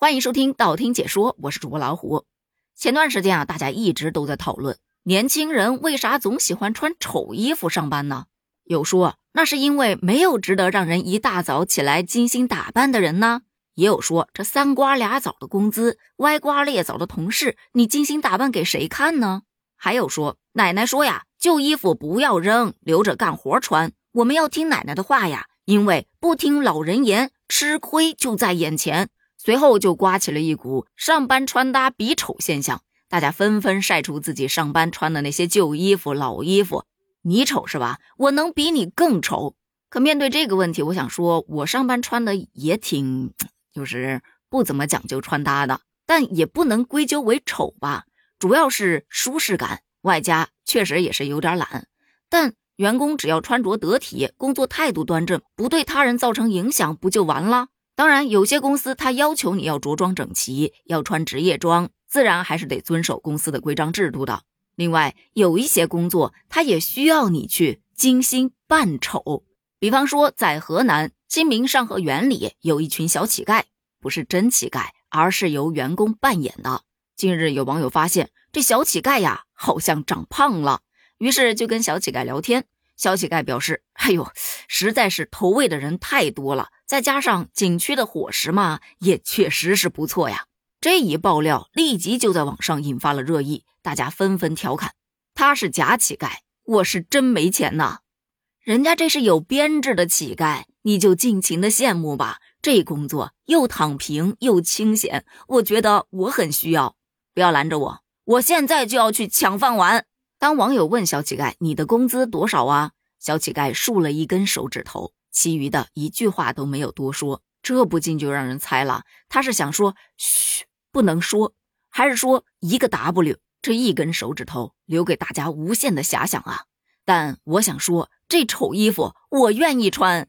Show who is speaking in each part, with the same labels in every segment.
Speaker 1: 欢迎收听道听解说，我是主播老虎。前段时间啊，大家一直都在讨论年轻人为啥总喜欢穿丑衣服上班呢？有说那是因为没有值得让人一大早起来精心打扮的人呢，也有说这三瓜俩枣的工资，歪瓜裂枣的同事，你精心打扮给谁看呢？还有说奶奶说呀，旧衣服不要扔，留着干活穿。我们要听奶奶的话呀，因为不听老人言，吃亏就在眼前。随后就刮起了一股上班穿搭比丑现象，大家纷纷晒出自己上班穿的那些旧衣服、老衣服。你丑是吧？我能比你更丑。可面对这个问题，我想说，我上班穿的也挺，就是不怎么讲究穿搭的，但也不能归咎为丑吧，主要是舒适感，外加确实也是有点懒。但员工只要穿着得体，工作态度端正，不对他人造成影响，不就完了？当然，有些公司他要求你要着装整齐，要穿职业装，自然还是得遵守公司的规章制度的。另外，有一些工作他也需要你去精心扮丑。比方说，在河南新民上河园里有一群小乞丐，不是真乞丐，而是由员工扮演的。近日有网友发现这小乞丐呀，好像长胖了，于是就跟小乞丐聊天。小乞丐表示：“哎呦，实在是投喂的人太多了。”再加上景区的伙食嘛，也确实是不错呀。这一爆料立即就在网上引发了热议，大家纷纷调侃：“他是假乞丐，我是真没钱呐。”人家这是有编制的乞丐，你就尽情的羡慕吧。这工作又躺平又清闲，我觉得我很需要。不要拦着我，我现在就要去抢饭碗。当网友问小乞丐：“你的工资多少啊？”小乞丐竖了一根手指头。其余的一句话都没有多说，这不禁就让人猜了，他是想说嘘，不能说，还是说一个 W？这一根手指头留给大家无限的遐想啊！但我想说，这丑衣服我愿意穿。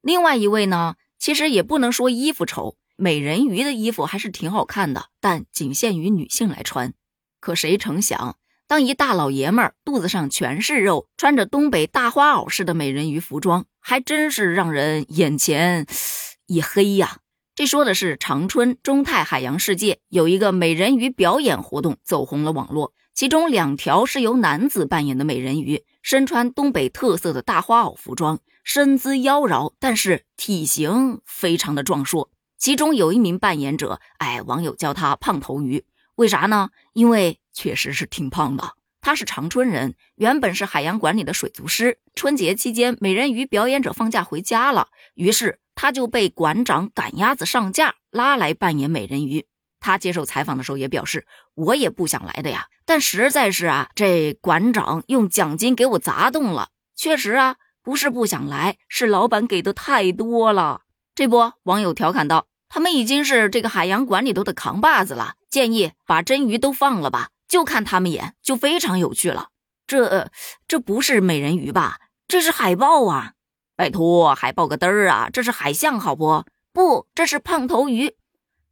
Speaker 1: 另外一位呢，其实也不能说衣服丑，美人鱼的衣服还是挺好看的，但仅限于女性来穿。可谁成想？当一大老爷们儿肚子上全是肉，穿着东北大花袄似的美人鱼服装，还真是让人眼前 一黑呀！这说的是长春中泰海洋世界有一个美人鱼表演活动走红了网络，其中两条是由男子扮演的美人鱼，身穿东北特色的大花袄服装，身姿妖娆，但是体型非常的壮硕。其中有一名扮演者，哎，网友叫他胖头鱼，为啥呢？因为。确实是挺胖的。他是长春人，原本是海洋馆里的水族师。春节期间，美人鱼表演者放假回家了，于是他就被馆长赶鸭子上架，拉来扮演美人鱼。他接受采访的时候也表示：“我也不想来的呀，但实在是啊，这馆长用奖金给我砸动了。确实啊，不是不想来，是老板给的太多了。”这不，网友调侃道：“他们已经是这个海洋馆里头的扛把子了，建议把真鱼都放了吧。”就看他们演，就非常有趣了。这这不是美人鱼吧？这是海豹啊！拜托，海豹个嘚儿啊！这是海象，好不？不，这是胖头鱼。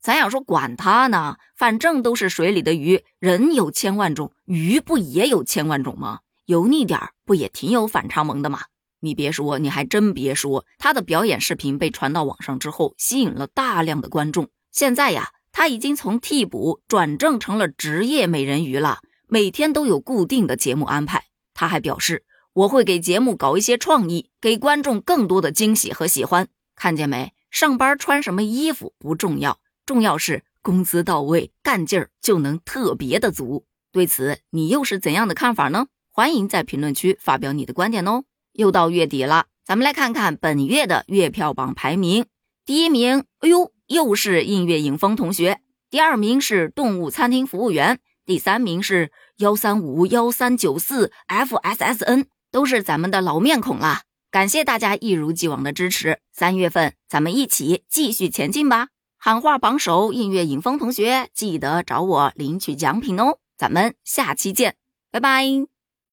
Speaker 1: 咱要说管他呢，反正都是水里的鱼。人有千万种，鱼不也有千万种吗？油腻点儿不也挺有反差萌的吗？你别说，你还真别说，他的表演视频被传到网上之后，吸引了大量的观众。现在呀。他已经从替补转正成了职业美人鱼了，每天都有固定的节目安排。他还表示：“我会给节目搞一些创意，给观众更多的惊喜和喜欢。看见没？上班穿什么衣服不重要，重要是工资到位，干劲儿就能特别的足。”对此，你又是怎样的看法呢？欢迎在评论区发表你的观点哦。又到月底了，咱们来看看本月的月票榜排名。第一名，哎呦！又是映月影风同学，第二名是动物餐厅服务员，第三名是幺三五幺三九四 FSSN，都是咱们的老面孔了。感谢大家一如既往的支持，三月份咱们一起继续前进吧！喊话榜首映月影风同学，记得找我领取奖品哦。咱们下期见，拜拜。